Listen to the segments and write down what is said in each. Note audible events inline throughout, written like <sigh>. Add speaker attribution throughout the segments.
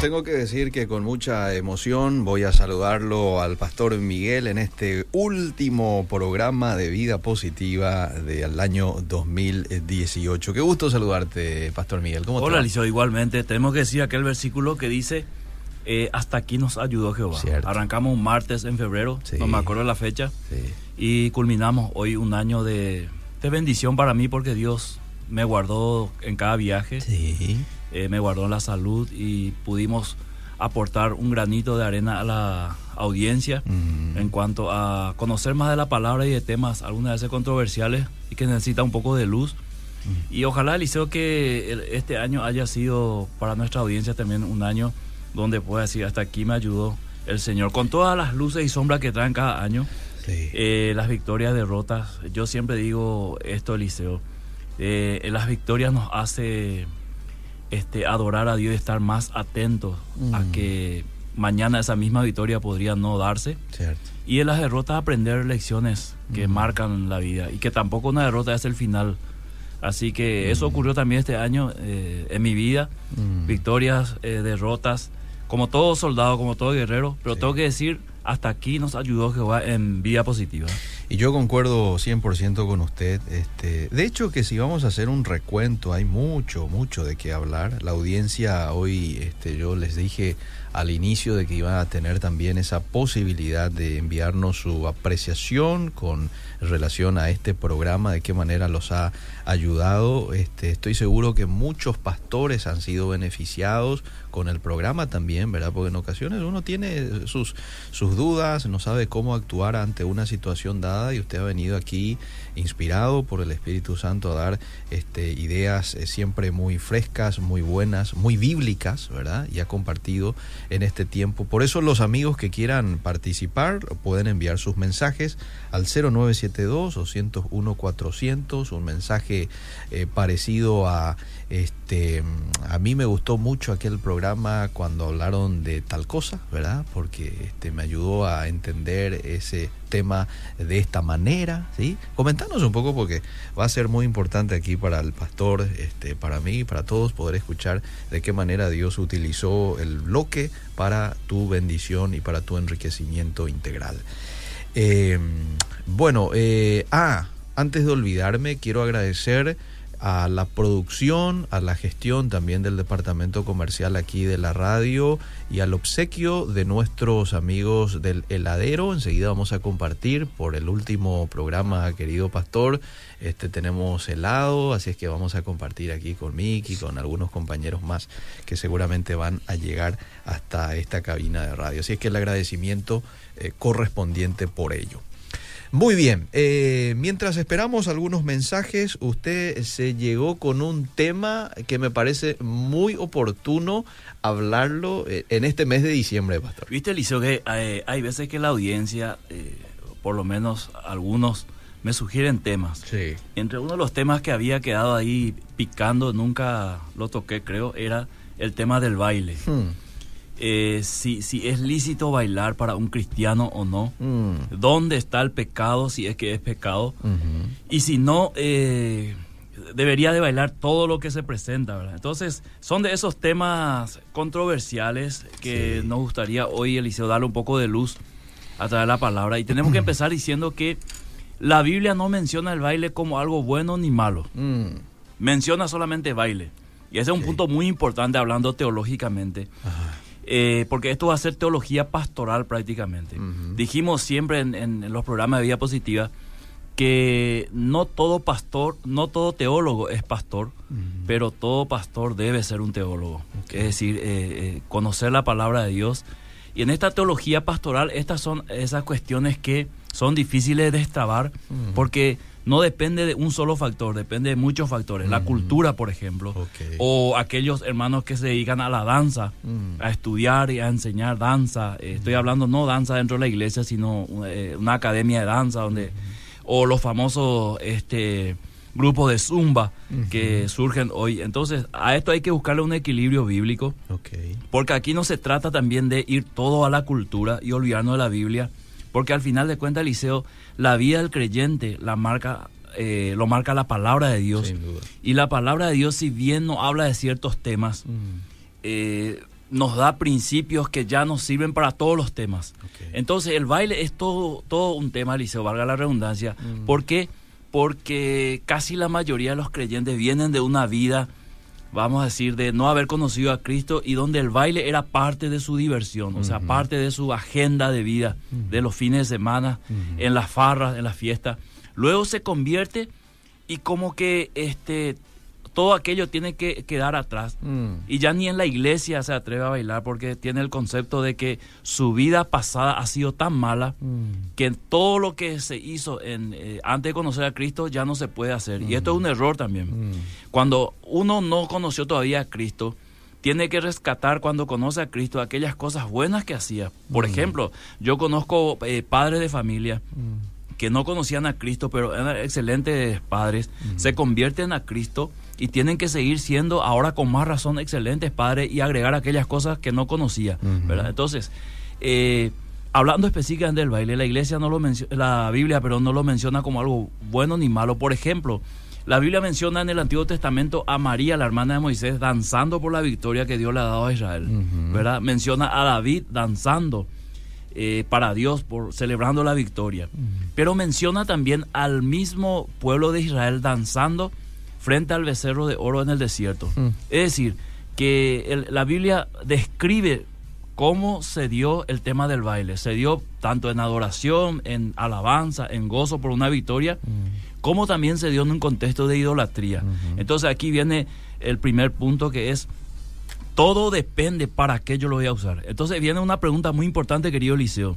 Speaker 1: tengo que decir que con mucha emoción voy a saludarlo al pastor Miguel en este último programa de vida positiva del año 2018. Qué gusto saludarte, pastor Miguel.
Speaker 2: ¿Cómo Hola, Liceo, igualmente. Tenemos que decir aquel versículo que dice, eh, hasta aquí nos ayudó Jehová. Arrancamos un martes en febrero, no me acuerdo la fecha, y culminamos hoy un año de, de bendición para mí porque Dios me guardó en cada viaje. Sí eh, me guardó la salud y pudimos aportar un granito de arena a la audiencia en cuanto a conocer más de la palabra y de temas algunas veces controversiales y que necesita un poco de luz. Y ojalá, Eliseo, que este año haya sido para nuestra audiencia también un año donde pueda decir, hasta aquí me ayudó el Señor, con todas las luces y sombras que traen cada año, eh, las victorias, derrotas. Yo siempre digo esto, Eliseo, eh, las victorias nos hace este, adorar a Dios y estar más atentos a mm. que mañana esa misma victoria podría no darse. Y en las derrotas aprender lecciones que mm. marcan la vida y que tampoco una derrota es el final. Así que eso mm. ocurrió también este año eh, en mi vida. Victorias, eh, derrotas, como todo soldado, como todo guerrero. Pero tengo que decir, hasta aquí nos ayudó Jehová en vida positiva.
Speaker 1: Y yo concuerdo 100% con usted. Este, de hecho, que si vamos a hacer un recuento, hay mucho, mucho de qué hablar. La audiencia hoy, este, yo les dije al inicio de que iban a tener también esa posibilidad de enviarnos su apreciación con relación a este programa, de qué manera los ha ayudado. Este, estoy seguro que muchos pastores han sido beneficiados con el programa también, ¿verdad? Porque en ocasiones uno tiene sus, sus dudas, no sabe cómo actuar ante una situación dada y usted ha venido aquí inspirado por el Espíritu Santo a dar este, ideas eh, siempre muy frescas, muy buenas, muy bíblicas, ¿verdad? Y ha compartido en este tiempo. Por eso los amigos que quieran participar pueden enviar sus mensajes al 0972 o 101 400, un mensaje eh, parecido a este a mí me gustó mucho aquel programa cuando hablaron de tal cosa, ¿verdad? Porque este me ayudó a entender ese tema de esta manera, ¿sí? Comentanos un poco porque va a ser muy importante aquí para el pastor, este para mí, para todos poder escuchar de qué manera Dios utilizó el bloque para tu bendición y para tu enriquecimiento integral. Eh, bueno, eh, ah, antes de olvidarme, quiero agradecer a la producción, a la gestión también del departamento comercial aquí de la radio y al obsequio de nuestros amigos del heladero. Enseguida vamos a compartir por el último programa, querido pastor. Este tenemos helado, así es que vamos a compartir aquí con Mick y con algunos compañeros más que seguramente van a llegar hasta esta cabina de radio. Así es que el agradecimiento eh, correspondiente por ello. Muy bien, eh, mientras esperamos algunos mensajes, usted se llegó con un tema que me parece muy oportuno hablarlo eh, en este mes de diciembre, Pastor.
Speaker 2: Viste, Eliseo, que hay, veces que la audiencia, eh, por lo menos algunos, me sugieren temas. Sí. Entre uno de los temas que había quedado ahí picando, nunca lo toqué, creo, era el tema del baile. Hmm. Eh, si, si es lícito bailar para un cristiano o no, mm. dónde está el pecado, si es que es pecado, y si no, eh, debería de bailar todo lo que se presenta, ¿verdad? Entonces, son de esos temas controversiales que nos gustaría hoy, Eliseo, darle un poco de luz a través de la palabra. Y tenemos que <clears throat> empezar diciendo que la Biblia no menciona el baile como algo bueno ni malo. Mm. Menciona solamente baile. Y ese es un punto muy importante hablando teológicamente. Eh, porque esto va a ser teología pastoral prácticamente. Dijimos siempre en, los programas de vida positiva que no todo pastor, no todo teólogo es pastor, pero todo pastor debe ser un teólogo. Es decir, eh, eh, conocer la palabra de Dios. Y en esta teología pastoral, estas son esas cuestiones que son difíciles de destrabar, porque no depende de un solo factor, depende de muchos factores. La cultura, por ejemplo, o aquellos hermanos que se dedican a la danza, mm. a estudiar y a enseñar danza. Eh, estoy hablando no danza dentro de la iglesia, sino eh, una academia de danza, donde o los famosos este grupos de zumba que surgen hoy. Entonces, a esto hay que buscarle un equilibrio bíblico, porque aquí no se trata también de ir todo a la cultura y olvidarnos de la Biblia porque al final de cuentas, Eliseo, la vida del creyente la marca, eh, lo marca la palabra de Dios. Y la palabra de Dios, si bien no habla de ciertos temas, mm. eh, nos da principios que ya nos sirven para todos los temas. Entonces el baile es todo, todo un tema, Liceo, valga la redundancia. Mm. ¿Por qué? Porque casi la mayoría de los creyentes vienen de una vida, vamos a decir, de no haber conocido a Cristo y donde el baile era parte de su diversión, o sea, parte de su agenda de vida, de los fines de semana, en las farras, en las fiestas. Luego se convierte y como que este todo aquello tiene que quedar atrás. Mm. Y ya ni en la iglesia se atreve a bailar porque tiene el concepto de que su vida pasada ha sido tan mala mm. que todo lo que se hizo en, eh, antes de conocer a Cristo ya no se puede hacer. Y esto es un mm. error también. Cuando uno no conoció todavía a Cristo, tiene que rescatar cuando conoce a Cristo aquellas cosas buenas que hacía. Por ejemplo, yo conozco eh, padres de familia que no conocían a Cristo, pero eran excelentes padres, se convierten a Cristo y tienen que seguir siendo ahora con más razón excelentes padres y agregar aquellas cosas que no conocía, ¿verdad? Entonces, eh, hablando específicamente del baile, la iglesia no lo menciona, la Biblia, pero no lo menciona como algo bueno ni malo. Por ejemplo, la Biblia menciona en el Antiguo Testamento a María, la hermana de Moisés, danzando por la victoria que Dios le ha dado a Israel, ¿verdad? Menciona a David danzando. Eh, para Dios, por celebrando la victoria. Pero menciona también al mismo pueblo de Israel danzando frente al becerro de oro en el desierto. Es decir, que la Biblia describe cómo se dio el tema del baile. Se dio tanto en adoración, en alabanza, en gozo por una victoria, mm. como también se dio en un contexto de idolatría. Entonces aquí viene el primer punto que es, todo depende para qué yo lo voy a usar. Entonces viene una pregunta muy importante, querido Liceo.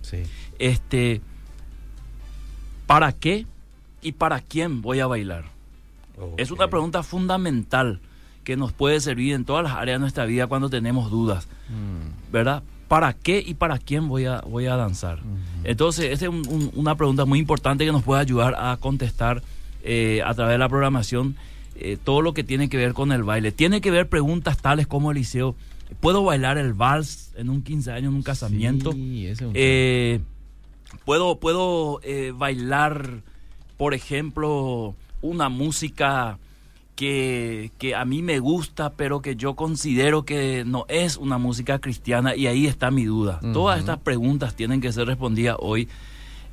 Speaker 2: Este, ¿Para qué y para quién voy a bailar? Es una pregunta fundamental que nos puede servir en todas las áreas de nuestra vida cuando tenemos dudas, mm. ¿verdad? ¿Para qué y para quién voy a, voy a danzar? Entonces, esta es una pregunta muy importante que nos puede ayudar a contestar eh, a través de la programación eh, todo lo que tiene que ver con el baile. Tiene que ver preguntas tales como Eliseo, ¿puedo bailar el vals en un 15 años, en un casamiento? Sí, eh, ¿Puedo, puedo bailar, por ejemplo, una música que, a mí me gusta, pero que yo considero que no es una música cristiana y ahí está mi duda. Todas estas preguntas tienen que ser respondidas hoy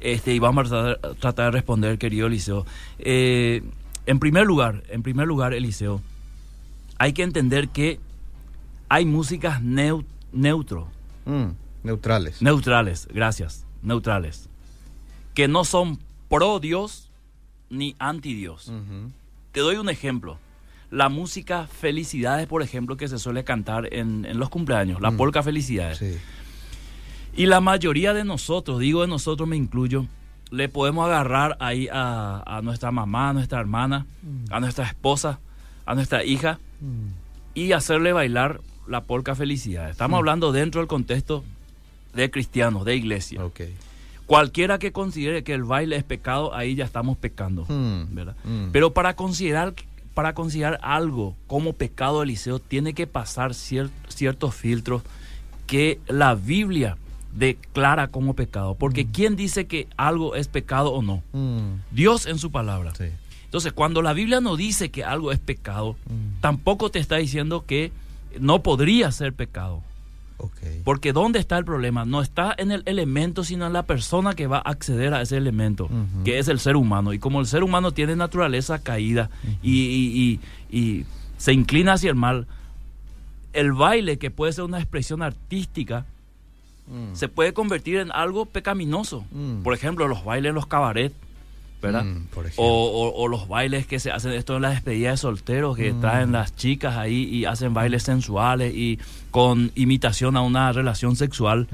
Speaker 2: este, y vamos a tratar, de responder, querido Eliseo. Eh, en primer lugar, en primer lugar, Eliseo, hay que entender que hay músicas neutro.
Speaker 1: Mm, neutrales.
Speaker 2: Neutrales, gracias. Neutrales. Que no son pro Dios ni anti Dios. Te doy un ejemplo. La música Felicidades, por ejemplo, que se suele cantar en, los cumpleaños, la mm. polka Felicidades. Y la mayoría de nosotros, digo de nosotros me incluyo, le podemos agarrar ahí a, nuestra mamá, a nuestra hermana, a mm. nuestra esposa, a nuestra hija mm. y hacerle bailar la polka Felicidades. Estamos hablando dentro del contexto de cristianos, de iglesia. Okay. Cualquiera que considere que el baile es pecado, ahí ya estamos pecando. ¿verdad? Pero para considerar, para considerar algo como pecado Eliseo, tiene que pasar ciertos filtros que la Biblia declara como pecado. Porque hmm. ¿quién dice que algo es pecado o no? Dios en su palabra. Entonces, cuando la Biblia no dice que algo es pecado, tampoco te está diciendo que no podría ser pecado. Porque ¿dónde está el problema? No está en el elemento, sino en la persona que va a acceder a ese elemento, que es el ser humano. Y como el ser humano tiene naturaleza caída y, se inclina hacia el mal, el baile, que puede ser una expresión artística, mm. se puede convertir en algo pecaminoso. Mm. Por ejemplo, los bailes en los cabarets ¿verdad? Mm, o, los bailes que se hacen, esto en las despedidas de solteros, que traen las chicas ahí y hacen bailes sensuales y con imitación a una relación sexual.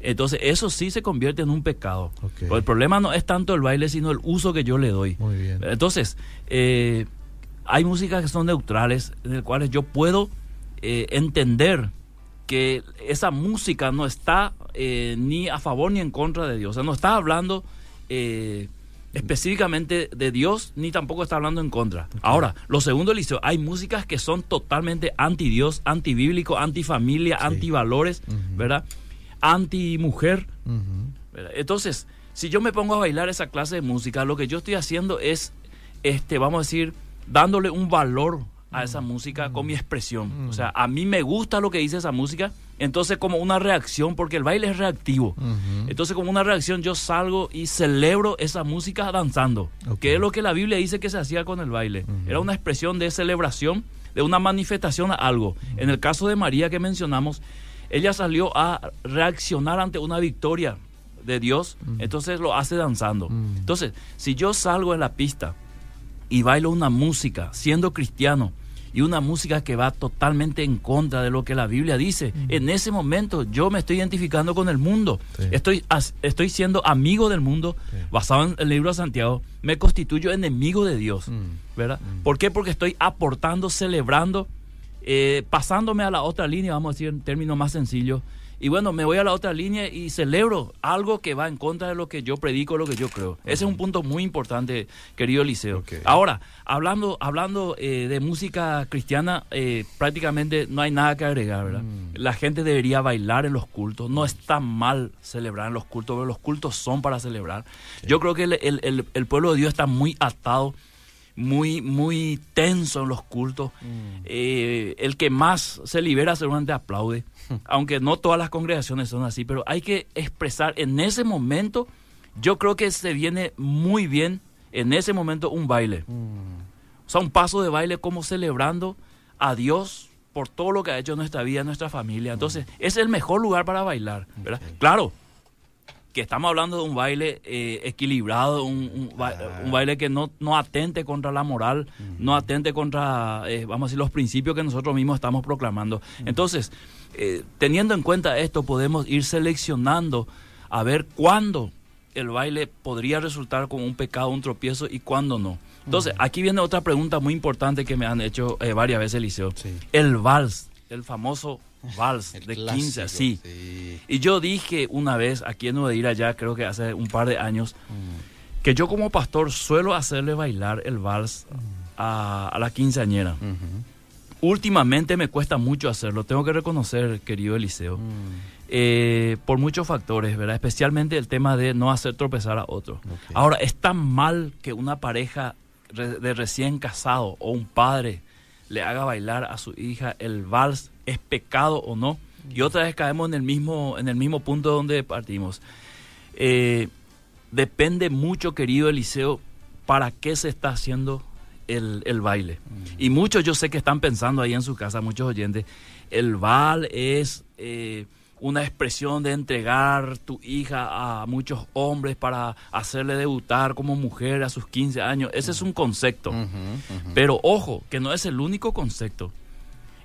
Speaker 2: Entonces, eso sí se convierte en un pecado. el problema no es tanto el baile, sino el uso que yo le doy. Muy bien. Entonces, eh, hay músicas que son neutrales, en las cuales yo puedo eh, entender que esa música no está eh, ni a favor ni en contra de Dios. O sea, no está hablando específicamente de Dios, ni tampoco está hablando en contra. Ahora, lo segundo, Eliseo, hay músicas que son totalmente anti-Dios, anti-bíblico, anti-familia, anti-valores, ¿verdad? Anti-mujer. Entonces, si yo me pongo a bailar esa clase de música, lo que yo estoy haciendo es, este, vamos a decir, dándole un valor a esa música con mi expresión. O sea, a mí me gusta lo que dice esa música, Entonces como una reacción, porque el baile es reactivo. Entonces como una reacción yo salgo y celebro esa música danzando, que es lo que la Biblia dice que se hacía con el baile. Era una expresión de celebración, de una manifestación a algo. En el caso de María que mencionamos, ella salió a reaccionar ante una victoria de Dios, entonces lo hace danzando. Entonces, si yo salgo en la pista y bailo una música siendo cristiano, y una música que va totalmente en contra de lo que la Biblia dice. En ese momento yo me estoy identificando con el mundo. Estoy, estoy siendo amigo del mundo, basado en el libro de Santiago. Me constituyo enemigo de Dios. ¿Verdad? ¿Por qué? Porque estoy aportando, celebrando, eh, pasándome a la otra línea, vamos a decir en términos más sencillos, y bueno, me voy a la otra línea y celebro algo que va en contra de lo que yo predico, lo que yo creo. Ese es un punto muy importante, querido Eliseo. Ahora, hablando, hablando eh, de música cristiana, eh, prácticamente no hay nada que agregar, ¿verdad? Mm. La gente debería bailar en los cultos. No está mal celebrar en los cultos, pero los cultos son para celebrar. Yo creo que el pueblo de Dios está muy atado muy, muy tenso en los cultos. Mm. Eh, el que más se libera seguramente aplaude, <laughs> aunque no todas las congregaciones son así, pero hay que expresar en ese momento, yo creo que se viene muy bien en ese momento un baile. Mm. O sea, un paso de baile como celebrando a Dios por todo lo que ha hecho en nuestra vida, en nuestra familia. Entonces, mm. es el mejor lugar para bailar. ¿verdad? Claro, que estamos hablando de un baile eh, equilibrado, un, baile que no, no atente contra la moral, no atente contra, eh, vamos a decir, los principios que nosotros mismos estamos proclamando. Entonces, eh, teniendo en cuenta esto, podemos ir seleccionando a ver cuándo el baile podría resultar como un pecado, un tropiezo y cuándo no. Entonces, aquí viene otra pregunta muy importante que me han hecho varias veces, Eliseo. El vals, el famoso vals de 15, así. Y yo dije una vez aquí en Nueva ya creo que hace un par de años, mm. que yo como pastor suelo hacerle bailar el vals mm. a, la quinceañera. Últimamente me cuesta mucho hacerlo, tengo que reconocer, querido Eliseo, mm. eh, por muchos factores, ¿verdad? Especialmente el tema de no hacer tropezar a otro. Ahora, es tan mal que una pareja de recién casado o un padre le haga bailar a su hija el vals es pecado o no. Y otra vez caemos en el mismo, en el mismo punto donde partimos. Eh, depende mucho, querido Eliseo, para qué se está haciendo el, baile. Mm. Y muchos yo sé que están pensando ahí en su casa, muchos oyentes, el bal es eh, una expresión de entregar tu hija a muchos hombres para hacerle debutar como mujer a sus 15 años. Ese es un concepto. Pero ojo, que no es el único concepto.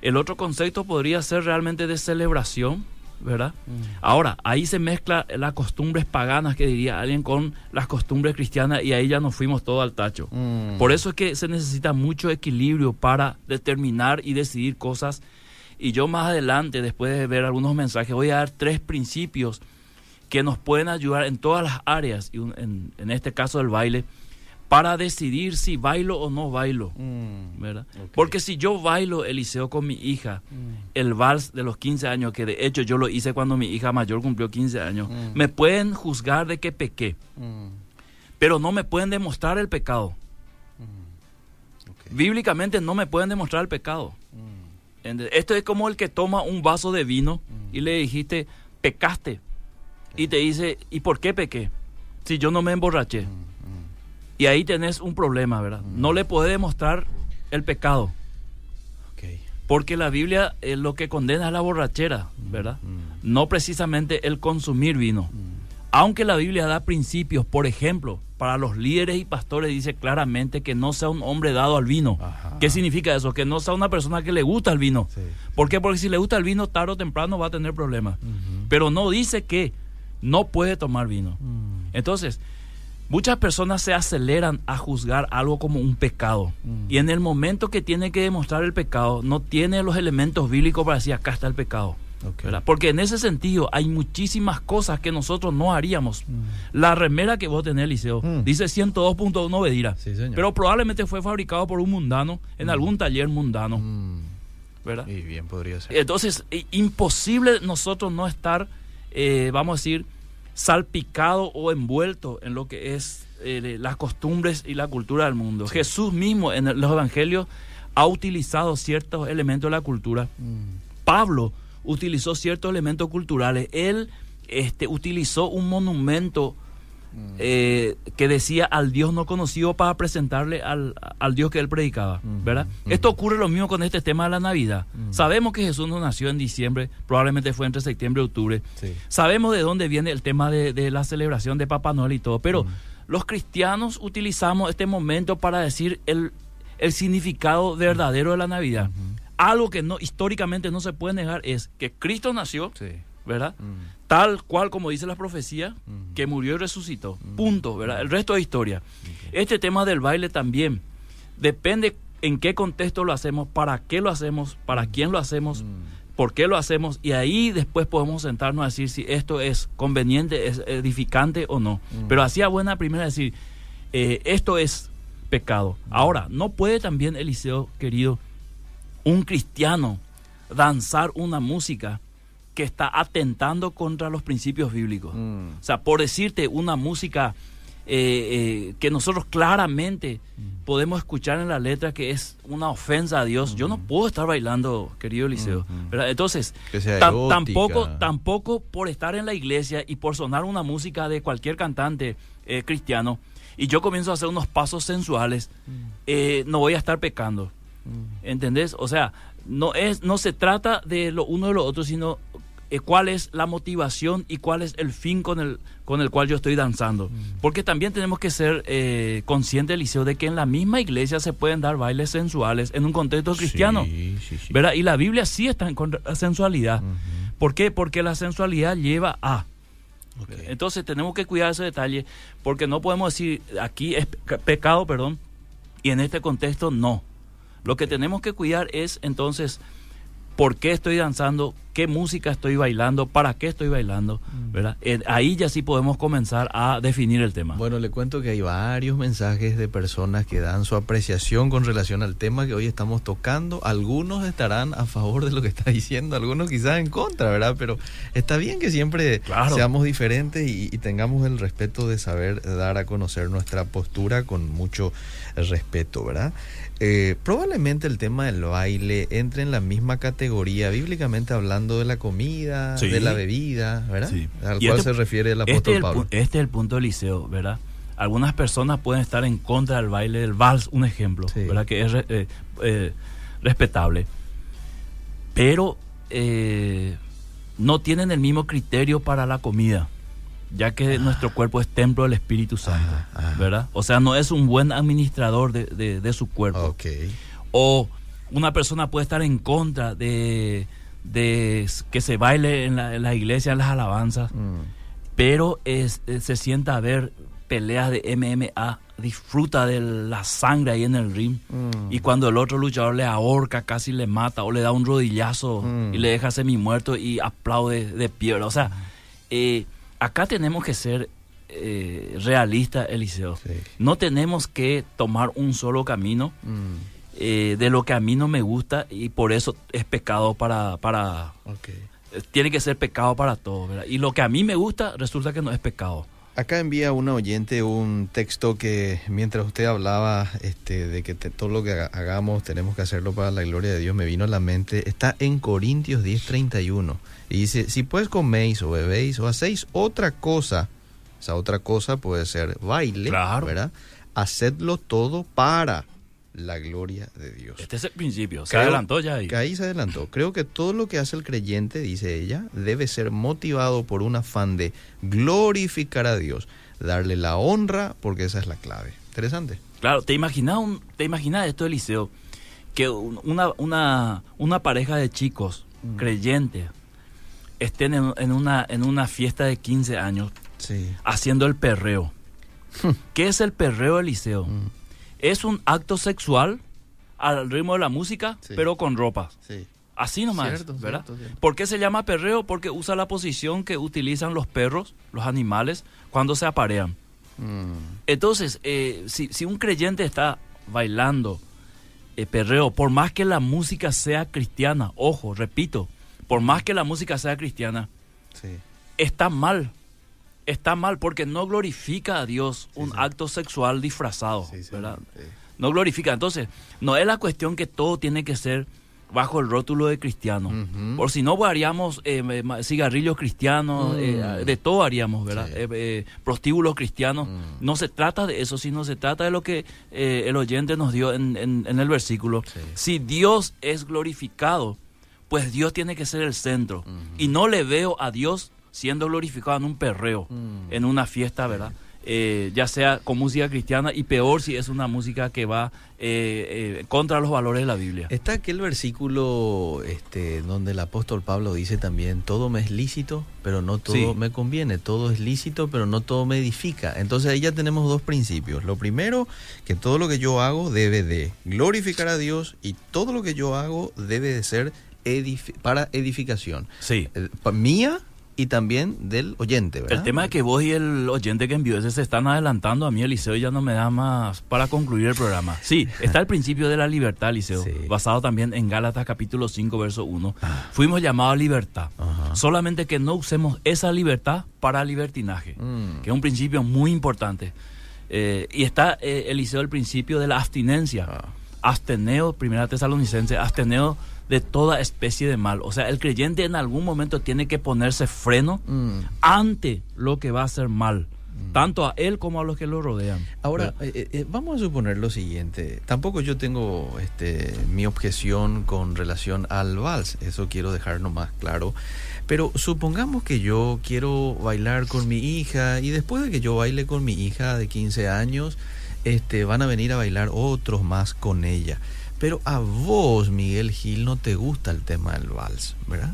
Speaker 2: El otro concepto podría ser realmente de celebración, ¿verdad? Mm. Ahora, ahí se mezcla las costumbres paganas, que diría alguien, con las costumbres cristianas y ahí ya nos fuimos todo al tacho. Mm. Por eso es que se necesita mucho equilibrio para determinar y decidir cosas. Y yo más adelante, después de ver algunos mensajes, voy a dar tres principios que nos pueden ayudar en todas las áreas, y en, en este caso del baile, para decidir si bailo o no bailo. Mm, ¿verdad? Porque si yo bailo Eliseo con mi hija, mm. el vals de los 15 años, que de hecho yo lo hice cuando mi hija mayor cumplió 15 años, mm. me pueden juzgar de que pequé, pero no me pueden demostrar el pecado. Bíblicamente no me pueden demostrar el pecado. Esto es como el que toma un vaso de vino y le dijiste, pecaste. Y te dice, ¿y por qué pequé? Si yo no me emborraché. Y ahí tenés un problema, ¿verdad? No le puede demostrar el pecado. Porque la Biblia es lo que condena es la borrachera, ¿verdad? No precisamente el consumir vino. Aunque la Biblia da principios, por ejemplo, para los líderes y pastores dice claramente que no sea un hombre dado al vino. ¿Qué significa eso? Que no sea una persona que le gusta el vino. ¿Por qué? Porque si le gusta el vino, tarde o temprano va a tener problemas. Pero no dice que no puede tomar vino. Entonces, Muchas personas se aceleran a juzgar algo como un pecado. Mm. Y en el momento que tiene que demostrar el pecado, no tiene los elementos bíblicos para decir acá está el pecado. Porque en ese sentido hay muchísimas cosas que nosotros no haríamos. Mm. La remera que vos tenés, Liceo, mm. dice 102.1 Bedira. pero probablemente fue fabricado por un mundano en algún taller mundano. ¿verdad?
Speaker 1: Y bien podría ser.
Speaker 2: Entonces, imposible nosotros no estar, eh, vamos a decir, salpicado o envuelto en lo que es eh, las costumbres y la cultura del mundo. Jesús mismo en los evangelios ha utilizado ciertos elementos de la cultura. Mm. Pablo utilizó ciertos elementos culturales. Él este, utilizó un monumento mm. eh, que decía al Dios no conocido para presentarle al, Dios que él predicaba, mm. ¿verdad? Mm. Esto ocurre lo mismo con este tema de la Navidad. Sabemos que Jesús no nació en diciembre, probablemente fue entre septiembre y octubre. Sabemos de dónde viene el tema de, la celebración de Papá Noel y todo, pero los cristianos utilizamos este momento para decir el, el significado verdadero de la Navidad. Algo que no históricamente no se puede negar es que Cristo nació, ¿verdad? Tal cual como dice la profecía, que murió y resucitó. Punto, ¿verdad? El resto es historia. Este tema del baile también depende en qué contexto lo hacemos, para qué lo hacemos, para quién lo hacemos, por qué lo hacemos y ahí después podemos sentarnos a decir si esto es conveniente, es edificante o no. Pero hacía buena primera decir, eh, esto es pecado. Ahora, no puede también, Eliseo, querido, un cristiano danzar una música que está atentando contra los principios bíblicos. Mm. O sea, por decirte, una música eh, eh, que nosotros claramente podemos escuchar en la letra que es una ofensa a Dios. Yo no puedo estar bailando, querido Eliseo. Entonces, tampoco, tampoco por estar en la iglesia y por sonar una música de cualquier cantante eh, cristiano y yo comienzo a hacer unos pasos sensuales, no voy a estar pecando. ¿Entendés? O sea, no es no se trata de lo uno de lo otro, sino eh, cuál es la motivación y cuál es el fin con el, con el cual yo estoy danzando. Mm. Porque también tenemos que ser eh, conscientes, Liceo, de que en la misma iglesia se pueden dar bailes sensuales en un contexto cristiano. ¿verdad? Y la Biblia sí está en contra de la sensualidad. ¿Por qué? Porque la sensualidad lleva a... Entonces tenemos que cuidar ese detalle porque no podemos decir aquí es pecado, perdón, y en este contexto no. Lo que tenemos que cuidar es entonces por qué estoy danzando, qué música estoy bailando, para qué estoy bailando, mm. ¿verdad? Eh, ahí ya sí podemos comenzar a definir el tema.
Speaker 1: Bueno, le cuento que hay varios mensajes de personas que dan su apreciación con relación al tema que hoy estamos tocando. Algunos estarán a favor de lo que está diciendo, algunos quizás en contra, ¿verdad? Pero está bien que siempre seamos diferentes y, y tengamos el respeto de saber dar a conocer nuestra postura con mucho respeto, ¿verdad? Eh, probablemente el tema del baile entre en la misma categoría, bíblicamente hablando de la comida, de la bebida, ¿verdad? Al cual este se refiere el
Speaker 2: apóstol
Speaker 1: este
Speaker 2: Pablo. este es el punto del liceo, ¿verdad? Algunas personas pueden estar en contra del baile del vals, un ejemplo, ¿verdad? Que es eh, eh, respetable. Pero no tienen el mismo criterio para la comida ya que nuestro cuerpo es templo del Espíritu Santo, ¿verdad? O sea, no es un buen administrador de, su cuerpo. O una persona puede estar en contra de, que se baile en la, iglesia, en las alabanzas, mm. pero es, eh, se sienta a ver peleas de MMA, disfruta de la sangre ahí en el ring, mm. y cuando el otro luchador le ahorca, casi le mata, o le da un rodillazo y mm. le deja semi muerto y aplaude de pie, o sea, eh, acá tenemos que ser eh, realistas, Eliseo. No tenemos que tomar un solo camino mm. eh, de lo que a mí no me gusta y por eso es pecado para... para eh, Tiene que ser pecado para todos, ¿verdad? Y lo que a mí me gusta resulta que no es pecado.
Speaker 1: Acá envía una oyente un texto que mientras usted hablaba este, de que todo lo que hagamos tenemos que hacerlo para la gloria de Dios, me vino a la mente. Está en Corintios 10:31 y dice, si pues coméis o bebéis o hacéis otra cosa, esa otra cosa puede ser baile, ¿verdad? Hacedlo todo para la gloria de Dios.
Speaker 2: Este es el principio, se adelantó ya ahí.
Speaker 1: ahí se adelantó. Creo que todo lo que hace el creyente, dice ella, debe ser motivado por un afán de glorificar a Dios, darle la honra, porque esa es la clave. Interesante.
Speaker 2: Claro, ¿te imaginas, un, te imaginas esto, Eliseo? Que una, una, una pareja de chicos mm. creyentes estén en, una, en una fiesta de 15 años haciendo el perreo. ¿Qué es el perreo, Eliseo? Mm es un acto sexual al ritmo de la música, pero con ropa. Así nomás, ¿verdad? ¿Por qué se llama perreo? Porque usa la posición que utilizan los perros, los animales, cuando se aparean. Mm. Entonces, eh, si, un creyente está bailando eh, perreo, por más que la música sea cristiana, ojo, repito, por más que la música sea cristiana, está mal está mal porque no glorifica a Dios un acto sexual disfrazado, ¿verdad? No glorifica. Entonces, no es la cuestión que todo tiene que ser bajo el rótulo de cristiano. Por si no, pues, haríamos eh, cigarrillos cristianos, eh, mm. de todo haríamos, ¿verdad? Eh, prostíbulos cristianos. Mm. No se trata de eso, sino se trata de lo que el oyente nos dio en, en, el versículo. Si Dios es glorificado, pues Dios tiene que ser el centro. Y no le veo a Dios siendo glorificado en un perreo, mm. en una fiesta, ¿verdad? Eh, ya sea con música cristiana y peor si es una música que va eh, eh, contra los valores de la Biblia.
Speaker 1: Está aquel versículo este, donde el apóstol Pablo dice también, todo me es lícito, pero no todo me conviene, todo es lícito, pero no todo me edifica. Entonces ahí ya tenemos dos principios. Lo primero, que todo lo que yo hago debe de glorificar a Dios y todo lo que yo hago debe de ser para edificación.
Speaker 2: Sí.
Speaker 1: mía y también del oyente, ¿verdad?
Speaker 2: El tema es que vos y el oyente que envió ese se están adelantando. A mí, Eliseo, ya no me da más para concluir el programa. Sí, <laughs> está el principio de la libertad, Eliseo, basado también en Gálatas capítulo 5, verso 1. Ah. Fuimos llamados a libertad. Solamente que no usemos esa libertad para libertinaje, mm. que es un principio muy importante. Eh, y está, eh, Eliseo, el principio de la abstinencia. Ah. Absteneo, primera tesalonicense, absteneo de toda especie de mal. O sea, el creyente en algún momento tiene que ponerse freno mm. ante lo que va a ser mal. Mm. Tanto a él como a los que lo rodean.
Speaker 1: Ahora, eh, eh, vamos a suponer lo siguiente. Tampoco yo tengo este, mi objeción con relación al vals. Eso quiero dejar más claro. Pero supongamos que yo quiero bailar con mi hija y después de que yo baile con mi hija de 15 años, este, van a venir a bailar otros más con ella. Pero a vos, Miguel Gil, no te gusta el tema del vals, ¿verdad?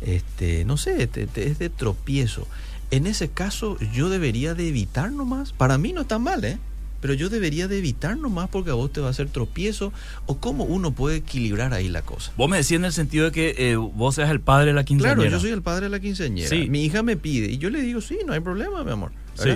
Speaker 1: Este, no sé, es de tropiezo. En ese caso, yo debería de evitar nomás. Para mí no está mal, ¿eh? Pero yo debería de evitar nomás porque a vos te va a hacer tropiezo. ¿O cómo uno puede equilibrar ahí la cosa?
Speaker 2: Vos me decís en el sentido de que eh, vos seas el padre de la quinceañera.
Speaker 1: Claro, yo soy el padre de la quinceañera. Sí. Mi hija me pide y yo le digo, sí, no hay problema, mi amor. Sí.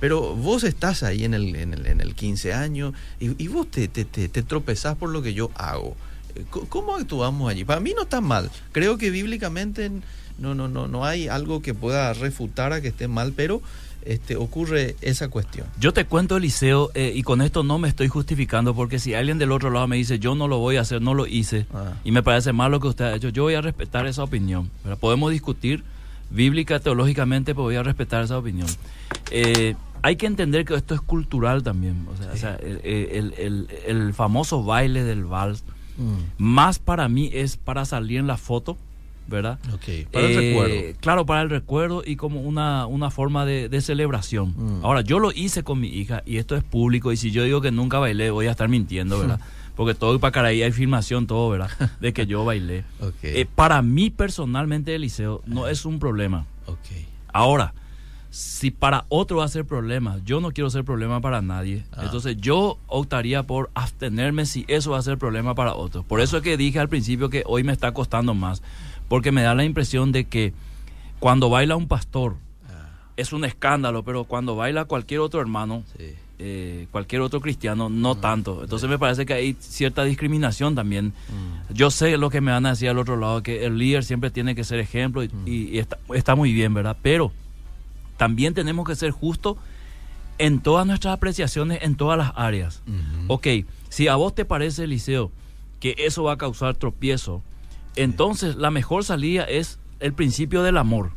Speaker 1: Pero vos estás ahí en el, en el, en el 15 años y, vos te, te, te, tropezás por lo que yo hago. Eh, ¿Cómo actuamos allí? Para mí no está mal. Creo que bíblicamente no, no, no, no hay algo que pueda refutar a que esté mal, pero este, ocurre esa cuestión.
Speaker 2: Yo te cuento, Eliseo, eh, y con esto no me estoy justificando, porque si alguien del otro lado me dice, yo no lo voy a hacer, no lo hice, ah. y me parece mal lo que usted ha hecho, yo voy a respetar esa opinión. Pero podemos discutir bíblica, teológicamente, pues voy a respetar esa opinión. Eh, hay que entender que esto es cultural también. O sea, el, famoso baile del vals, mm. más para mí es para salir en la foto, ¿verdad?
Speaker 1: Para el eh, recuerdo.
Speaker 2: Claro, para el recuerdo y como una, una forma de, celebración. Mm. Ahora, yo lo hice con mi hija y esto es público y si yo digo que nunca bailé, voy a estar mintiendo, ¿verdad? Porque todo para Caraí hay filmación, todo, ¿verdad? <laughs> De que yo bailé. Eh, para mí personalmente, Eliseo, no es un problema. Ahora, si para otro va a ser problema, yo no quiero ser problema para nadie. Ah. Entonces yo optaría por abstenerme si eso va a ser problema para otro. Por eso es que dije al principio que hoy me está costando más. Porque me da la impresión de que cuando baila un pastor ah. es un escándalo, pero cuando baila cualquier otro hermano, eh, cualquier otro cristiano, no mm. tanto. Entonces me parece que hay cierta discriminación también. Mm. Yo sé lo que me van a decir al otro lado, que el líder siempre tiene que ser ejemplo y, mm. está, está, muy bien, ¿verdad? Pero también tenemos que ser justos en todas nuestras apreciaciones, en todas las áreas. Ok, si a vos te parece, Eliseo, que eso va a causar tropiezo, entonces la mejor salida es el principio del amor.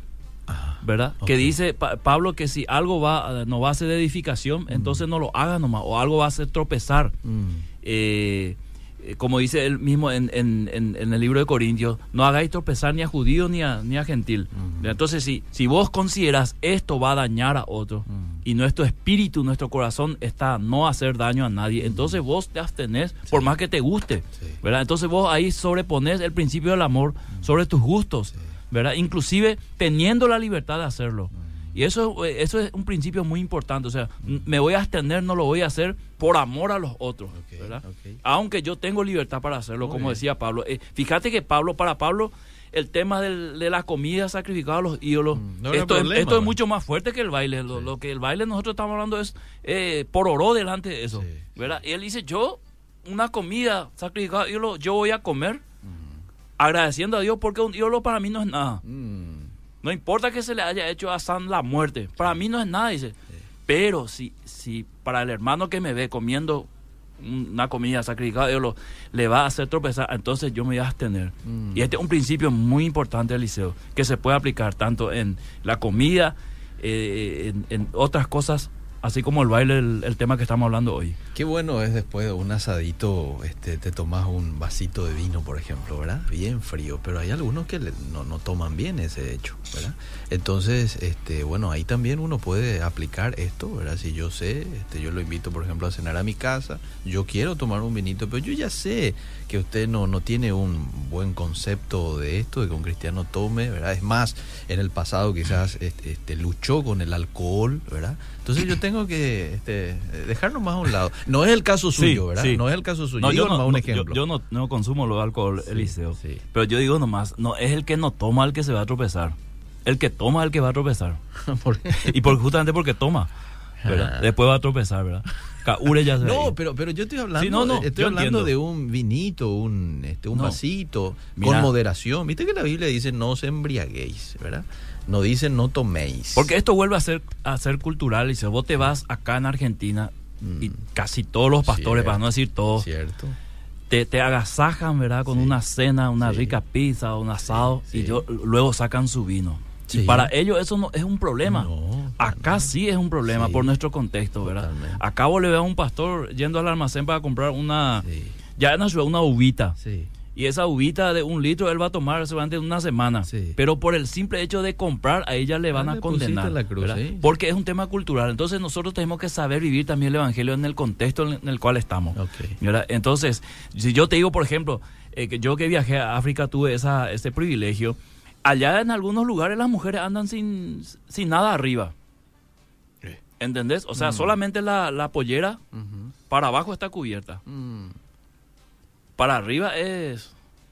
Speaker 2: ¿Verdad? Que dice Pablo que si algo va, no va a ser de edificación, mm. entonces no lo haga nomás, o algo va a hacer tropezar. Mm. Eh, eh, como dice él mismo en, el libro de Corintios, no hagáis tropezar ni a judío ni a, ni a gentil. Mm. Entonces, si, si vos consideras esto va a dañar a otro y nuestro espíritu, nuestro corazón está a no hacer daño a nadie, entonces vos te abstenés por más que te guste, ¿verdad? Entonces vos ahí sobrepones el principio del amor sobre tus gustos. ¿Verdad? Inclusive teniendo la libertad de hacerlo. Y eso, eso es un principio muy importante. O sea, me voy a abstener, no lo voy a hacer por amor a los otros. ¿verdad? Aunque yo tengo libertad para hacerlo, como decía Pablo. Eh, fíjate que Pablo, para Pablo, el tema de la comida sacrificada a los ídolos, mm, esto, es, esto es mucho más fuerte que el baile. Lo, que el baile nosotros estamos hablando es eh, por oro delante de eso. ¿verdad? Y él dice, yo, una comida sacrificada a ídolos, yo voy a comer agradeciendo a Dios porque un ídolo para mí no es nada. Mm. No importa que se le haya hecho a San la muerte, para mí no es nada, dice. Pero si, si para el hermano que me ve comiendo una comida sacrificada, Dios lo, le va a hacer tropezar, entonces yo me voy a abstener. Y este es un principio muy importante del liceo, que se puede aplicar tanto en la comida, eh, en, otras cosas así como el baile, el, tema que estamos hablando hoy.
Speaker 1: Qué bueno es después de un asadito, este, te tomas un vasito de vino, por ejemplo, ¿verdad? Bien frío, pero hay algunos que no, no, toman bien ese hecho, ¿verdad? Entonces, este, bueno, ahí también uno puede aplicar esto, ¿verdad? Si yo sé, este, yo lo invito, por ejemplo, a cenar a mi casa, yo quiero tomar un vinito, pero yo ya sé que usted no, no tiene un buen concepto de esto, de que un cristiano tome, ¿verdad? Es más, en el pasado quizás este, este luchó con el alcohol, ¿verdad? Entonces yo tengo que este, dejarlo más a un lado. No es el caso suyo, ¿verdad? No es el caso suyo.
Speaker 2: yo, no, un ejemplo. Yo, no, consumo los alcohol, Eliseo. Pero yo digo nomás, no es el que no toma el que se va a tropezar. El que toma el que va a tropezar. <laughs> y por, justamente porque toma. ¿verdad? Después va a tropezar, ¿verdad?
Speaker 1: no, pero, pero yo estoy hablando, estoy hablando de un vinito, un, este, un vasito, con moderación. Viste que la Biblia dice no os embriaguéis, ¿verdad? No dice no toméis.
Speaker 2: Porque esto vuelve a ser, a ser cultural. Y si vos te vas acá en Argentina, y mm. casi todos los pastores, para no decir todos,
Speaker 1: cierto.
Speaker 2: Te, te, agasajan, ¿verdad? Con una cena, una rica pizza, un asado, y yo, luego sacan su vino. Para ellos eso no es un problema. Acá sí es un problema por nuestro contexto, ¿verdad? Acá vos le veo a un pastor yendo al almacén para comprar una, ya en la ciudad, una uvita. Y esa uvita de un litro él va a tomar seguramente una semana. Pero por el simple hecho de comprar, a ella le van a condenar. Porque es un tema cultural. Entonces nosotros tenemos que saber vivir también el Evangelio en el contexto en el cual estamos. Entonces, si yo te digo, por ejemplo, eh, que yo que viajé a África tuve esa, ese privilegio allá en algunos lugares las mujeres andan sin, sin nada arriba. ¿Entendés? O sea, mm. solamente la, la pollera para abajo está cubierta. Mm. Para arriba es...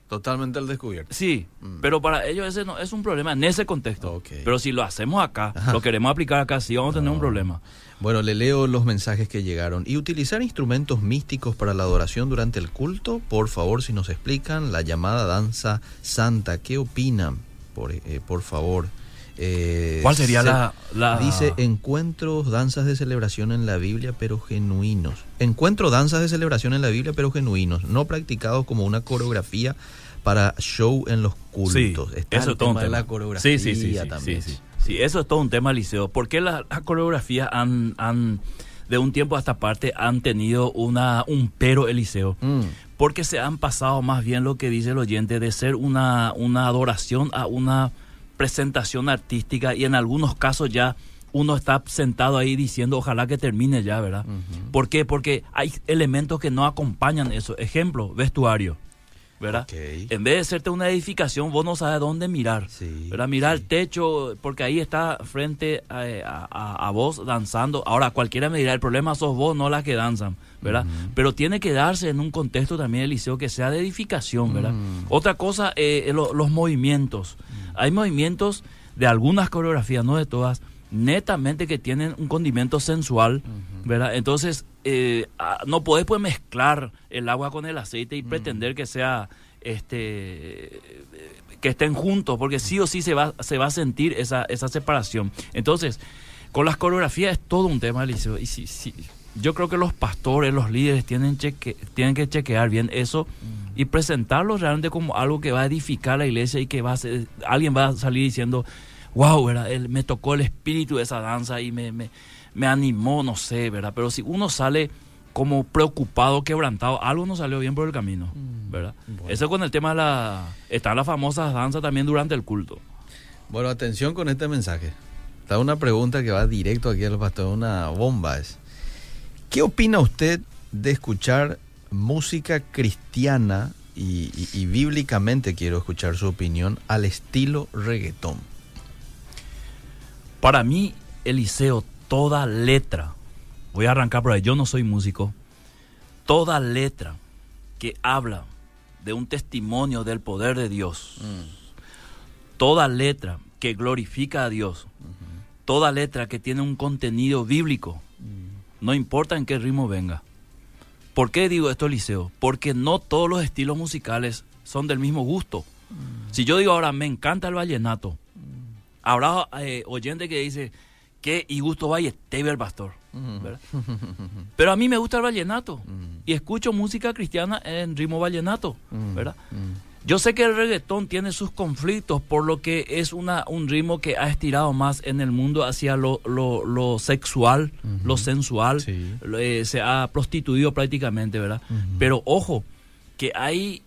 Speaker 1: Totalmente al descubierto.
Speaker 2: Sí, mm. pero para ellos ese no es un problema en ese contexto. Pero si lo hacemos acá, lo queremos aplicar acá, sí vamos a tener un problema.
Speaker 1: Bueno, le leo los mensajes que llegaron. Y utilizar instrumentos místicos para la adoración durante el culto, por favor, si nos explican, la llamada danza santa, ¿qué opinan? por, eh, por favor.
Speaker 2: Eh, ¿Cuál sería la,
Speaker 1: Dice encuentros, danzas de celebración en la Biblia, pero genuinos. Encuentro, danzas de celebración en la Biblia, pero genuinos, no practicados como una coreografía para show en los cultos.
Speaker 2: Sí, eso es todo un tema. la coreografía sí, sí, también. Sí, eso es todo un tema, Liceo. ¿Por qué las la coreografías han, han, de un tiempo a esta parte, han tenido una, un pero, Eliseo? Mm porque se han pasado más bien lo que dice el oyente de ser una, una adoración a una presentación artística y en algunos casos ya uno está sentado ahí diciendo ojalá que termine ya, ¿verdad? ¿Por qué? Porque hay elementos que no acompañan eso. Ejemplo, vestuario. ¿verdad? En vez de hacerte una edificación, vos no sabes dónde mirar, ¿verdad? Mirar el techo, porque ahí está frente a, vos danzando. Ahora, cualquiera me dirá, el problema sos vos, no las que danzan, ¿verdad? Pero tiene que darse en un contexto también el liceo que sea de edificación, ¿verdad? Otra cosa, eh, los movimientos. Hay movimientos de algunas coreografías, no de todas, netamente que tienen un condimento sensual, ¿verdad? Entonces, eh, ah, no podés pues mezclar el agua con el aceite y pretender que sea este que estén juntos, porque sí o sí se va, se va a sentir esa, esa separación. Entonces, con las coreografías es todo un tema, Eliseo. Y si, si, yo creo que los pastores, los líderes tienen, cheque, tienen que chequear bien eso y presentarlo realmente como algo que va a edificar la iglesia y que va a ser, alguien va a salir diciendo, wow, ¿verdad? me tocó el espíritu de esa danza y me, me, me animó, no sé, ¿verdad? Pero si uno sale como preocupado, quebrantado, algo no salió bien por el camino, mm, ¿verdad? Eso con el tema de la... Están las famosas danzas también durante el culto.
Speaker 1: Bueno, atención con este mensaje. Está una pregunta que va directo aquí al pastor, una bomba es. ¿Qué opina usted de escuchar música cristiana y, y bíblicamente quiero escuchar su opinión al estilo reggaetón?
Speaker 2: Para mí, Eliseo, toda letra, voy a arrancar por ahí, yo no soy músico, toda letra que habla de un testimonio del poder de Dios, mm. toda letra que glorifica a Dios, toda letra que tiene un contenido bíblico. No importa en qué ritmo venga. ¿Por qué digo esto, Eliseo? Porque no todos los estilos musicales son del mismo gusto. Mm. Si yo digo ahora, me encanta el vallenato, habrá eh, oyente que dice que y gusto vaya Teve el pastor. <laughs> Pero a mí me gusta el vallenato. y escucho música cristiana en ritmo vallenato, ¿verdad? Yo sé que el reggaetón tiene sus conflictos por lo que es una, un ritmo que ha estirado más en el mundo hacia lo, lo, sexual, lo sensual, eh, se ha prostituido prácticamente, ¿verdad? Pero ojo, que hay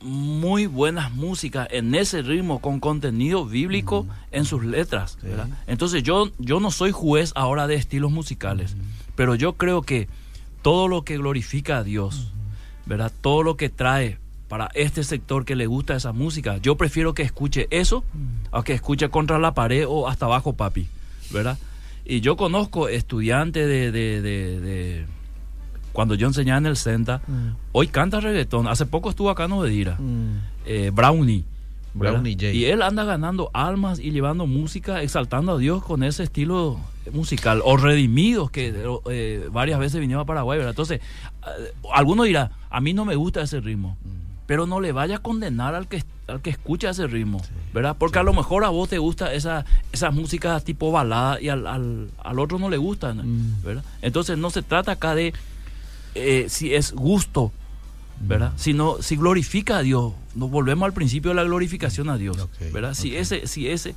Speaker 2: muy buenas músicas en ese ritmo con contenido bíblico en sus letras, ¿verdad? Entonces yo, yo no soy juez ahora de estilos musicales, pero yo creo que todo lo que glorifica a Dios, ¿verdad? Todo lo que trae para este sector que le gusta esa música. Yo prefiero que escuche eso a que escuche contra la pared o hasta abajo, papi, ¿verdad? Y yo conozco estudiantes de, de, de, cuando yo enseñaba en el CENTA, mm. hoy canta reggaetón. Hace poco estuvo acá en Obedira, mm. eh, Brownie. Brownie J. Y él anda ganando almas y llevando música, exaltando a Dios con ese estilo musical. O Redimidos, que eh, varias veces vinieron a Paraguay, ¿verdad? Entonces, eh, alguno dirá, a mí no me gusta ese ritmo. Mm pero no le vaya a condenar al que, al que escucha ese ritmo, ¿verdad? Porque a lo mejor a vos te gusta esa, esa música tipo balada y al, al, otro no le gusta, mm. ¿verdad? Entonces no se trata acá de eh, si es gusto, ¿verdad? Mm. Sino si glorifica a Dios. Nos volvemos al principio de la glorificación a Dios, ¿verdad? Si ese, si ese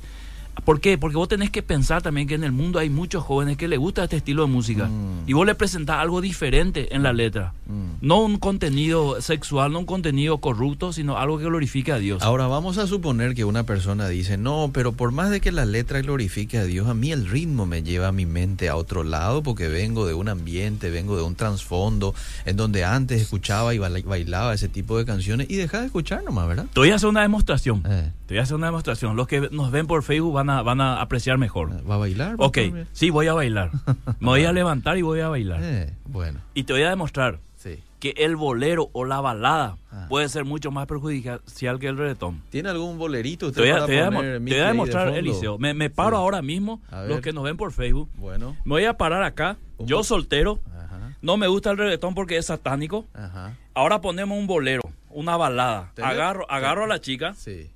Speaker 2: ¿Por qué? Porque vos tenés que pensar también que en el mundo hay muchos jóvenes que les gusta este estilo de música. Mm. Y vos le presentás algo diferente en la letra. Mm. No un contenido sexual, no un contenido corrupto, sino algo que glorifique a Dios.
Speaker 1: Ahora vamos a suponer que una persona dice, no, pero por más de que la letra glorifique a Dios, a mí el ritmo me lleva a mi mente a otro lado porque vengo de un ambiente, vengo de un trasfondo en donde antes escuchaba y bailaba ese tipo de canciones y dejaba de escuchar nomás, ¿verdad?
Speaker 2: Te voy a hacer una demostración. Eh. Te voy a hacer una demostración. Los que nos ven por Facebook van van a, apreciar mejor.
Speaker 1: ¿Va a bailar?
Speaker 2: Ok, sí, voy a bailar. Me voy a <laughs> levantar y voy a bailar.
Speaker 1: Eh, bueno.
Speaker 2: Y te voy a demostrar que el bolero o la balada ah. puede ser mucho más perjudicial que el reggaetón.
Speaker 1: ¿Tiene algún bolerito
Speaker 2: te voy a, te voy a demostrar, Eliseo. Me, paro ahora mismo, los que nos ven por Facebook.
Speaker 1: Bueno.
Speaker 2: Me voy a parar acá, yo soltero. No me gusta el reggaetón porque es satánico. Ahora ponemos un bolero, una balada. Agarro, agarro a la chica.
Speaker 1: Sí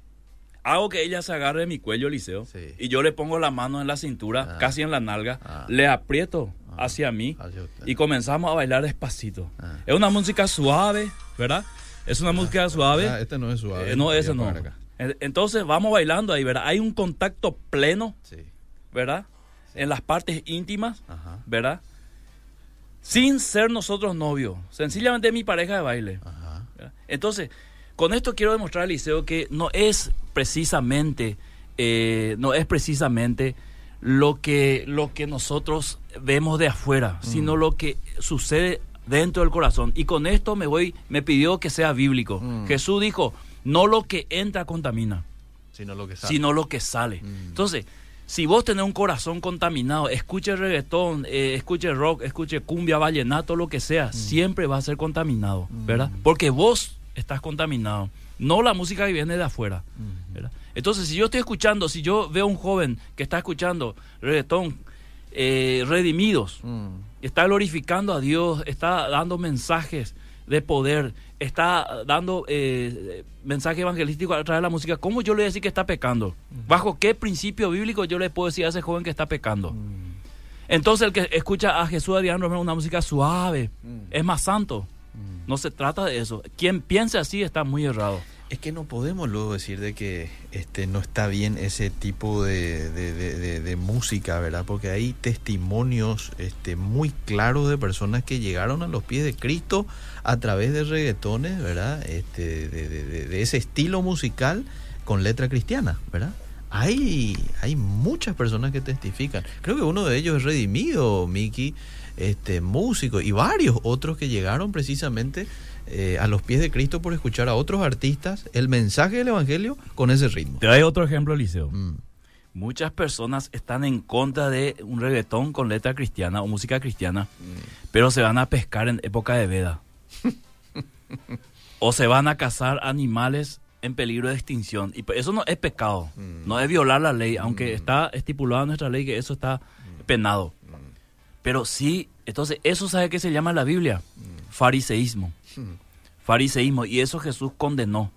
Speaker 2: hago que ella se agarre de mi cuello, Liceo, y yo le pongo la mano en la cintura, ah. casi en la nalga, ah. le aprieto ah. hacia mí y comenzamos a bailar despacito. Es una música suave, ¿verdad? Es una música suave.
Speaker 1: este no es suave.
Speaker 2: Eh, no, ese no. Entonces vamos bailando ahí, ¿verdad? Hay un contacto pleno, ¿verdad? En las partes íntimas, ¿verdad? Sin ser nosotros novios, sencillamente mi pareja de baile. Entonces, con esto quiero demostrar al liceo que no es precisamente, eh, no es precisamente lo que, lo que nosotros vemos de afuera, sino lo que sucede dentro del corazón. Y con esto me voy, me pidió que sea bíblico. Jesús dijo, no lo que entra contamina,
Speaker 1: sino lo que sale.
Speaker 2: Sino lo que sale. Entonces, si vos tenés un corazón contaminado, escuche reggaetón, eh, escuche rock, escuche cumbia, vallenato, lo que sea, siempre va a ser contaminado, ¿verdad? Porque vos estás contaminado. No la música que viene de afuera. Entonces, si yo estoy escuchando, si yo veo un joven que está escuchando reggaetón, eh, redimidos, mm. está glorificando a Dios, está dando mensajes de poder, está dando eh, mensaje evangelístico a través de la música, ¿cómo yo le voy a decir que está pecando? ¿Bajo qué principio bíblico yo le puedo decir a ese joven que está pecando? Mm. Entonces el que escucha a Jesús Adrián Romero una música suave, mm. es más santo. No se trata de eso. Quien piense así está muy errado.
Speaker 1: Es que no podemos luego decir de que este no está bien ese tipo de, música, ¿verdad? Porque hay testimonios este, muy claros de personas que llegaron a los pies de Cristo a través de reggaetones, ¿verdad? Este, de, ese estilo musical con letra cristiana, ¿verdad? Hay, hay muchas personas que testifican. Creo que uno de ellos es redimido, Miki este, músicos y varios otros que llegaron precisamente eh, a los pies de Cristo por escuchar a otros artistas el mensaje del Evangelio con ese ritmo.
Speaker 2: Te doy otro ejemplo, Eliseo. Mm. Muchas personas están en contra de un reggaetón con letra cristiana o música cristiana, mm. pero se van a pescar en época de veda. <laughs> o se van a cazar animales en peligro de extinción. Y eso no es pecado, mm. no es violar la ley, aunque está estipulado en nuestra ley que eso está penado. Pero sí, entonces eso sabe que se llama la Biblia, fariseísmo. Fariseísmo, y eso Jesús condenó.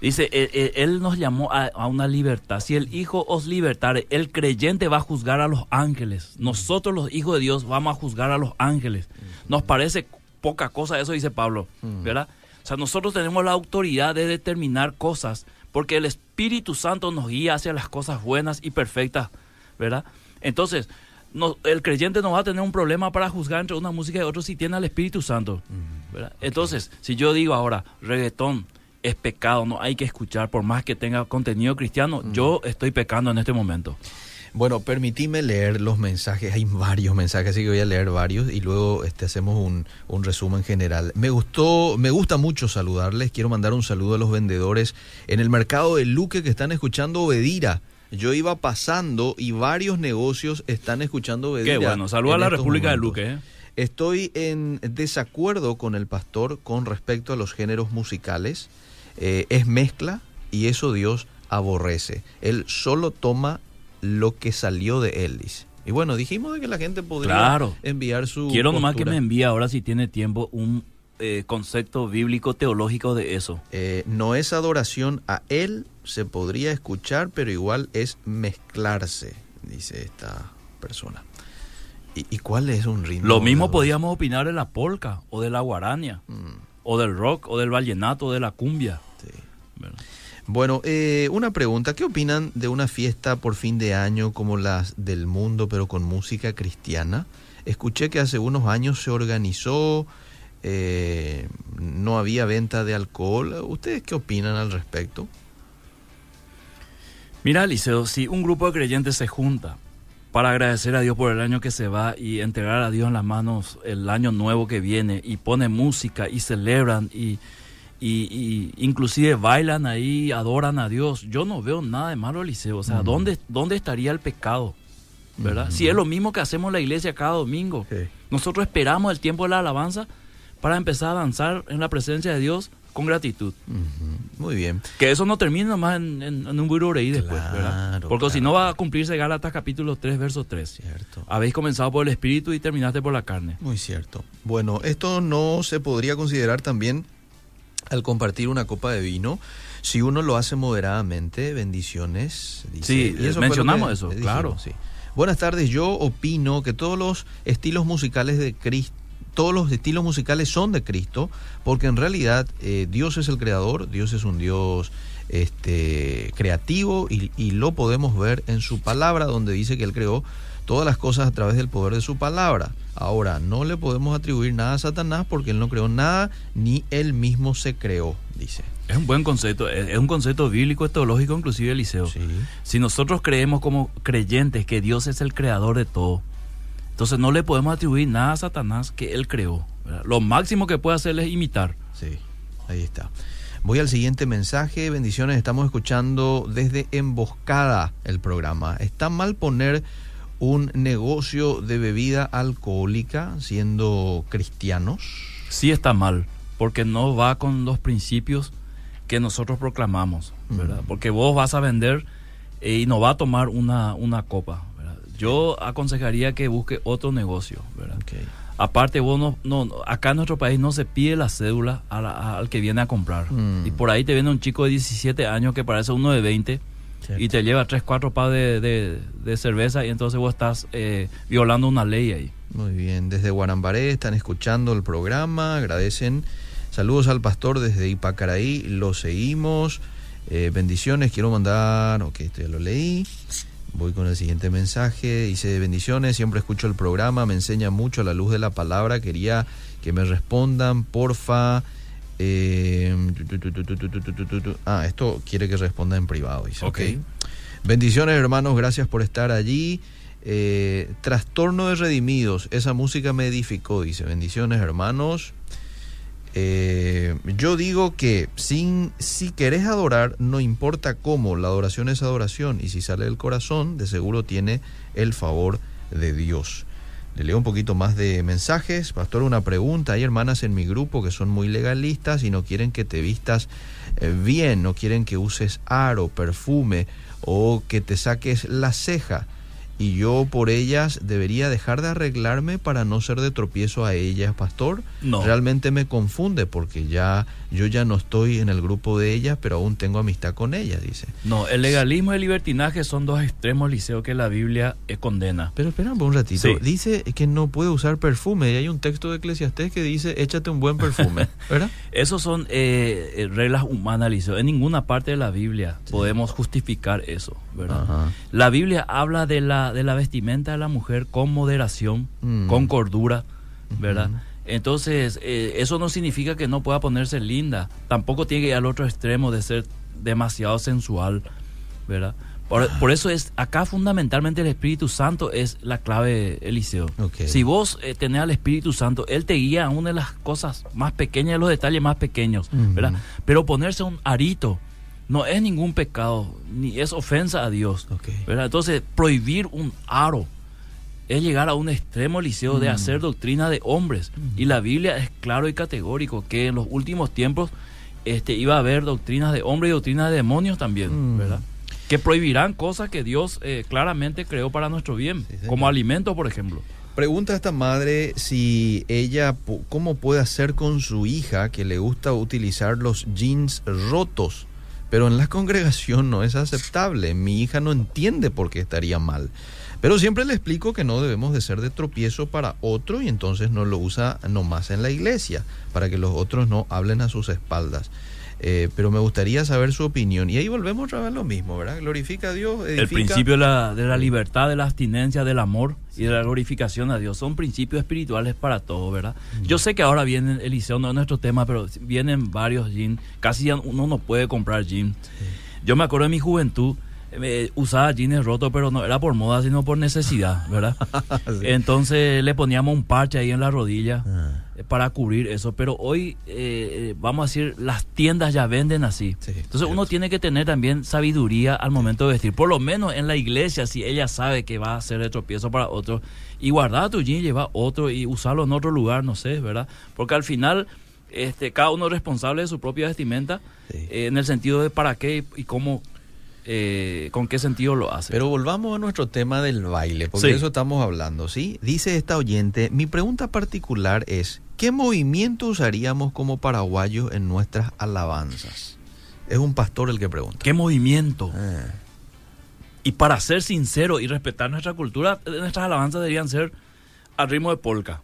Speaker 2: Dice, él, nos llamó a, una libertad. Si el Hijo os libertare, el creyente va a juzgar a los ángeles. Nosotros los hijos de Dios vamos a juzgar a los ángeles. Nos parece poca cosa, eso dice Pablo. ¿verdad? O sea, nosotros tenemos la autoridad de determinar cosas porque el Espíritu Santo nos guía hacia las cosas buenas y perfectas, ¿verdad? Entonces, no, el creyente no va a tener un problema para juzgar entre una música y otra si tiene al Espíritu Santo. Entonces, si yo digo ahora, reggaetón es pecado, no hay que escuchar por más que tenga contenido cristiano, yo estoy pecando en este momento.
Speaker 1: Bueno, permitime leer los mensajes, hay varios mensajes, así que voy a leer varios y luego este, hacemos un, un, resumen general. Me gustó, me gusta mucho saludarles, quiero mandar un saludo a los vendedores en el mercado de Luque que están escuchando Obedira. Yo iba pasando y varios negocios están escuchando
Speaker 2: Qué bueno, saluda a la República de Luque. ¿eh?
Speaker 1: Estoy en desacuerdo con el pastor con respecto a los géneros musicales. Eh, es mezcla y eso Dios aborrece. Él solo toma lo que salió de él, dice. Y bueno, dijimos de que la gente podría enviar su.
Speaker 2: Quiero nomás que me envíe ahora, si tiene tiempo, un eh, concepto bíblico teológico de eso.
Speaker 1: no es adoración a él, se podría escuchar, pero igual es mezclarse, dice esta persona. ¿Y, cuál es un ritmo?
Speaker 2: Lo mismo podíamos opinar de la polca, o de la guarania, mm. o del rock, o del vallenato, o de la cumbia.
Speaker 1: Bueno, eh, una pregunta, ¿qué opinan de una fiesta por fin de año como las del mundo, pero con música cristiana? Escuché que hace unos años se organizó, eh, no había venta de alcohol. ¿Ustedes qué opinan al respecto?
Speaker 2: Mira, Liceo, si un grupo de creyentes se junta para agradecer a Dios por el año que se va y entregar a Dios en las manos el año nuevo que viene y pone música y celebran y, y, inclusive bailan ahí, adoran a Dios, yo no veo nada de malo, Liceo. O sea, ¿dónde, ¿dónde estaría el pecado? ¿Verdad? Si es lo mismo que hacemos en la iglesia cada domingo. Nosotros esperamos el tiempo de la alabanza para empezar a danzar en la presencia de Dios con gratitud.
Speaker 1: Muy bien.
Speaker 2: Que eso no termine nomás en, en, un burureí después, ¿verdad? Porque si no va a cumplirse Gálatas capítulo 3, verso 3. Cierto. Habéis comenzado por el espíritu y terminaste por la carne.
Speaker 1: Muy cierto. Bueno, esto no se podría considerar también al compartir una copa de vino. Si uno lo hace moderadamente, bendiciones.
Speaker 2: sí, y eso mencionamos eso, claro.
Speaker 1: Sí. Buenas tardes, yo opino que todos los estilos musicales de Cristo todos los estilos musicales son de Cristo, porque en realidad eh, Dios es el creador, Dios es un Dios este, creativo y, y, lo podemos ver en su palabra, donde dice que Él creó todas las cosas a través del poder de su palabra. Ahora, no le podemos atribuir nada a Satanás porque Él no creó nada, ni Él mismo se creó, dice.
Speaker 2: Es un buen concepto, es un concepto bíblico, teológico, inclusive Eliseo. Sí. Si nosotros creemos como creyentes que Dios es el creador de todo, entonces no le podemos atribuir nada a Satanás que él creó. Lo máximo que puede hacer es imitar.
Speaker 1: Sí, ahí está. Voy al siguiente mensaje. Bendiciones, estamos escuchando desde Emboscada el programa. ¿Está mal poner un negocio de bebida alcohólica siendo cristianos?
Speaker 2: Sí está mal, porque no va con los principios que nosotros proclamamos, ¿verdad? Mm. Porque vos vas a vender y no va a tomar una, una copa, yo aconsejaría que busque otro negocio, ¿verdad? Aparte, vos no, acá en nuestro país no se pide la cédula al que viene a comprar. Mm. Y por ahí te viene un chico de 17 años que parece uno de 20 y te lleva 3, 4 pa de, de, cerveza y entonces vos estás eh, violando una ley ahí.
Speaker 1: Muy bien, desde Guarambaré están escuchando el programa, agradecen. Saludos al pastor desde Ipacaraí, lo seguimos. Eh, bendiciones, quiero mandar, ok, esto ya lo leí. Voy con el siguiente mensaje. Dice, bendiciones, siempre escucho el programa, me enseña mucho a la luz de la palabra. Quería que me respondan, porfa. ah, esto quiere que responda en privado. Dice, ok. Bendiciones, hermanos, gracias por estar allí. Trastorno de redimidos, esa música me edificó, dice. Bendiciones, hermanos. Eh, yo digo que sin, si querés adorar, no importa cómo, la adoración es adoración y si sale del corazón, de seguro tiene el favor de Dios. Le leo un poquito más de mensajes. Pastor, una pregunta. Hay hermanas en mi grupo que son muy legalistas y no quieren que te vistas eh, bien, no quieren que uses aro, perfume o que te saques la ceja y yo por ellas debería dejar de arreglarme para no ser de tropiezo a ellas, pastor.
Speaker 2: No.
Speaker 1: Realmente me confunde porque ya yo ya no estoy en el grupo de ellas, pero aún tengo amistad con ellas, dice.
Speaker 2: No, el legalismo y el libertinaje son dos extremos, Liceo, que la Biblia condena.
Speaker 1: Pero espera un ratito. Dice que no puede usar perfume y hay un texto de Eclesiastés que dice échate un buen perfume, <laughs> ¿verdad?
Speaker 2: Esos son eh, eh, reglas humanas, Liceo. En ninguna parte de la Biblia podemos justificar eso, ¿verdad? La Biblia habla de la, de la vestimenta de la mujer con moderación, mm. con cordura, ¿verdad? Entonces, eh, eso no significa que no pueda ponerse linda. Tampoco tiene que ir al otro extremo de ser demasiado sensual, ¿verdad? Por, eso es, acá fundamentalmente el Espíritu Santo es la clave, Eliseo. Si vos eh, tenés al Espíritu Santo, Él te guía a una de las cosas más pequeñas, los detalles más pequeños, ¿verdad? Pero ponerse un arito no es ningún pecado, ni es ofensa a Dios, ¿verdad? Entonces, prohibir un aro, es llegar a un extremo liceo de mm. hacer doctrina de hombres. Y la Biblia es claro y categórico que en los últimos tiempos este, iba a haber doctrinas de hombres y doctrinas de demonios también, mm. ¿verdad? Que prohibirán cosas que Dios eh, claramente creó para nuestro bien, como alimento, por ejemplo.
Speaker 1: Pregunta a esta madre si ella, ¿cómo puede hacer con su hija que le gusta utilizar los jeans rotos? Pero en la congregación no es aceptable. Mi hija no entiende por qué estaría mal. Pero siempre le explico que no debemos de ser de tropiezo para otro y entonces no lo usa nomás en la iglesia, para que los otros no hablen a sus espaldas. Eh, pero me gustaría saber su opinión. Y ahí volvemos otra vez lo mismo, ¿verdad? Glorifica a Dios.
Speaker 2: El principio de la, de la, libertad, de la abstinencia, del amor y de la glorificación a Dios son principios espirituales para todos, ¿verdad? Yo sé que ahora viene Eliseo, no es nuestro tema, pero vienen varios jeans. Casi ya uno no puede comprar jeans. Yo me acuerdo de mi juventud usaba jeans rotos, pero no era por moda, sino por necesidad, ¿verdad? <laughs> Entonces le poníamos un parche ahí en la rodilla ah. Eh, para cubrir eso. Pero hoy, eh, eh, vamos a decir, las tiendas ya venden así. Entonces uno tiene que tener también sabiduría al momento de vestir. Por lo menos en la iglesia, si ella sabe que va a ser de tropiezo para otro, y guardar tu jean, llevar otro y usarlo en otro lugar, no sé, ¿verdad? Porque al final... Este, cada uno es responsable de su propia vestimenta en el sentido de para qué y cómo eh, con qué sentido lo hace.
Speaker 1: Pero volvamos a nuestro tema del baile, porque de eso estamos hablando, ¿sí? Dice esta oyente, mi pregunta particular es, ¿qué movimiento usaríamos como paraguayos en nuestras alabanzas? Es un pastor el que pregunta.
Speaker 2: ¿Qué movimiento? Eh. Y para ser sincero y respetar nuestra cultura, nuestras alabanzas deberían ser al ritmo de polka.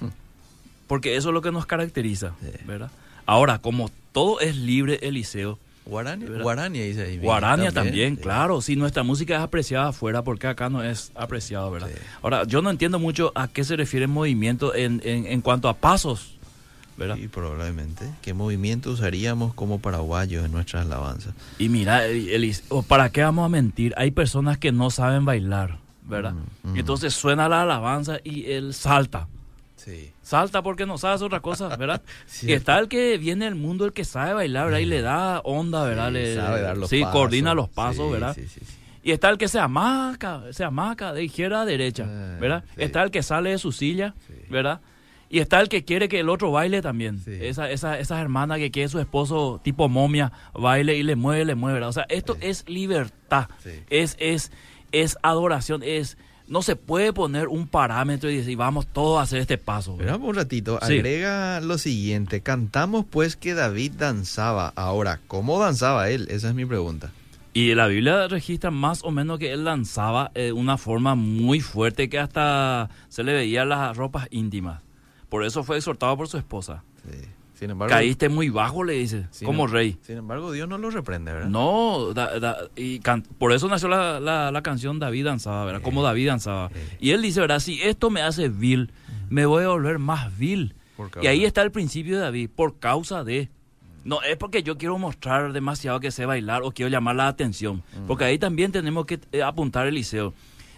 Speaker 2: <laughs> Porque eso es lo que nos caracteriza, ¿verdad? Ahora, como todo es libre, Eliseo,
Speaker 1: Guarania, Guarania dice ahí.
Speaker 2: Guarania también, claro. Si nuestra música es apreciada afuera, porque acá no es apreciada, ¿verdad? Ahora, yo no entiendo mucho a qué se refiere movimiento en, en, cuanto a pasos, ¿verdad?
Speaker 1: Sí, probablemente. ¿Qué movimiento usaríamos como paraguayos en nuestras alabanzas?
Speaker 2: Y mira, Elis, ¿para qué vamos a mentir? Hay personas que no saben bailar, ¿verdad? Mm, mm. Entonces suena la alabanza y él salta. Salta porque no sabes otra cosa, <laughs> ¿verdad? Y está el que viene del mundo, el que sabe bailar, ¿verdad? Y le da onda, ¿verdad? le,
Speaker 1: sabe dar los
Speaker 2: sí, coordina los pasos, ¿verdad? Y está el que se amaca, se amaca de izquierda a derecha, ah, ¿verdad? Está el que sale de su silla, ¿verdad? Y está el que quiere que el otro baile también. Esa, esa, esas hermanas que quiere su esposo tipo momia baile y le mueve, le mueve, ¿verdad? O sea, esto es libertad, es, es, es adoración, es no se puede poner un parámetro y decir, vamos todos a hacer este paso.
Speaker 1: Esperamos un ratito, agrega lo siguiente, cantamos pues que David danzaba. Ahora, ¿cómo danzaba él? Esa es mi pregunta.
Speaker 2: Y la Biblia registra más o menos que él danzaba de una forma muy fuerte que hasta se le veía las ropas íntimas. Por eso fue exhortado por su esposa. Sí. Caíste muy bajo, le dice, como rey.
Speaker 1: Sin embargo, Dios no lo reprende, ¿verdad?
Speaker 2: No, y por eso nació la, canción David danzaba, ¿verdad? como David danzaba. Y él dice, ¿verdad? Si esto me hace vil, me voy a volver más vil. Y ahí está el principio de David, por causa de... No es porque yo quiero mostrar demasiado que sé bailar o quiero llamar la atención, porque ahí también tenemos que eh, apuntar el liceo.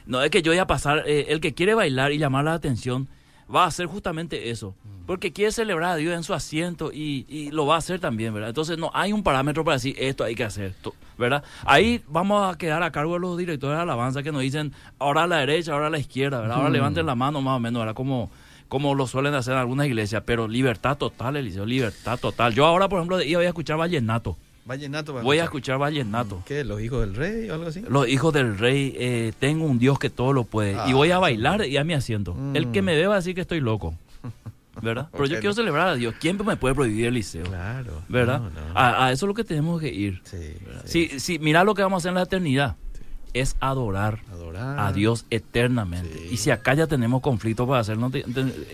Speaker 2: No es que yo voy a pasar, eh, el que quiere bailar y llamar la atención, va a hacer justamente eso. Porque quiere celebrar a Dios en su asiento y, lo va a hacer también, ¿verdad? Entonces no hay un parámetro para decir esto hay que hacer, ¿verdad? Ahí vamos a quedar a cargo de los directores de alabanza que nos dicen ahora a la derecha, ahora a la izquierda, ¿verdad? Ahora levanten la mano más o menos, ¿verdad? Como, como lo suelen hacer en algunas iglesias, pero libertad total, Eliseo, libertad total. Yo ahora, por ejemplo, iba a escuchar vallenato.
Speaker 1: Vallenato.
Speaker 2: Voy a escuchar vallenato.
Speaker 1: ¿Qué? ¿Los hijos del rey o algo así?
Speaker 2: Los hijos del rey, eh, tengo un Dios que todo lo puede. y voy a ah. bailar y a mi asiento. El que mm. me ve va a decir que estoy loco. <laughs> ¿Verdad? Pero yo quiero celebrar a Dios. ¿Quién me puede prohibir el liceo? Claro. ¿Verdad? A, eso es lo que tenemos que ir. Sí, sí. sí, mira lo que vamos a hacer en la eternidad es adorar, a Dios eternamente. Y si acá ya tenemos conflicto para hacer,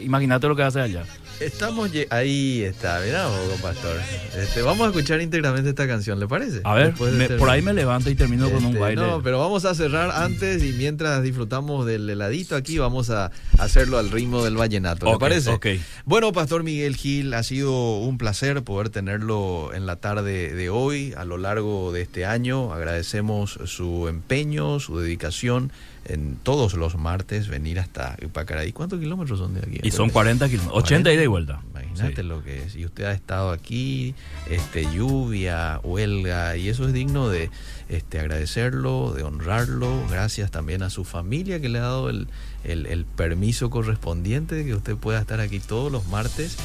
Speaker 2: imagínate lo que hace allá.
Speaker 1: Estamos ahí está, mira, pastor. Este, vamos a escuchar íntegramente esta canción, ¿le parece?
Speaker 2: A ver, por ahí me levanto y termino con un este, baile.
Speaker 1: No, pero vamos a cerrar antes y mientras disfrutamos del heladito aquí, vamos a hacerlo al ritmo del vallenato, ¿le parece?
Speaker 2: Ok.
Speaker 1: Bueno, Pastor Miguel Gil, ha sido un placer poder tenerlo en la tarde de hoy, a lo largo de este año. Agradecemos su empeño su dedicación en todos los martes venir hasta Pacaraí. ¿Cuántos kilómetros son de aquí?
Speaker 2: Y son 40 kilómetros, 80 ida y vuelta.
Speaker 1: Imagínate lo que es. Y usted ha estado aquí, este, lluvia, huelga, y eso es digno de este, agradecerlo, de honrarlo. Gracias también a su familia que le ha dado el, el permiso correspondiente de que usted pueda estar aquí todos los martes.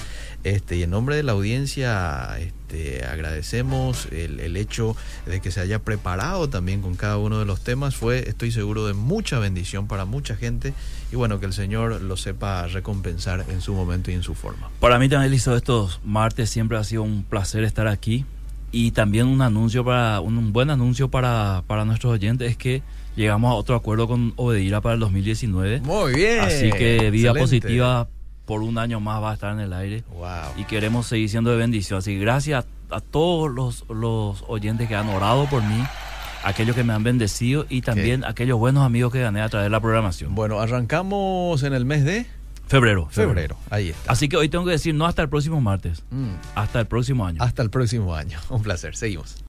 Speaker 1: Este, y en nombre de la audiencia este, agradecemos el, hecho de que se haya preparado también con cada uno de los temas. Fue, estoy seguro, de mucha bendición para mucha gente y bueno, que el Señor lo sepa recompensar en su momento y en su forma.
Speaker 2: Para mí también, Listo, estos martes siempre ha sido un placer estar aquí y también un anuncio para un buen anuncio para, para nuestros oyentes es que llegamos a otro acuerdo con Obedira para el 2019.
Speaker 1: Muy bien.
Speaker 2: Así que vida positiva por un año más va a estar en el aire. Y queremos seguir siendo de bendición. Así que gracias a, todos los, los, oyentes que han orado por mí, aquellos que me han bendecido y también aquellos buenos amigos que gané a través de la programación.
Speaker 1: Bueno, arrancamos en el mes de...
Speaker 2: Febrero,
Speaker 1: febrero. ahí está.
Speaker 2: Así que hoy tengo que decir no hasta el próximo martes, mm. hasta el próximo año.
Speaker 1: Hasta el próximo año. <laughs> Un placer, seguimos.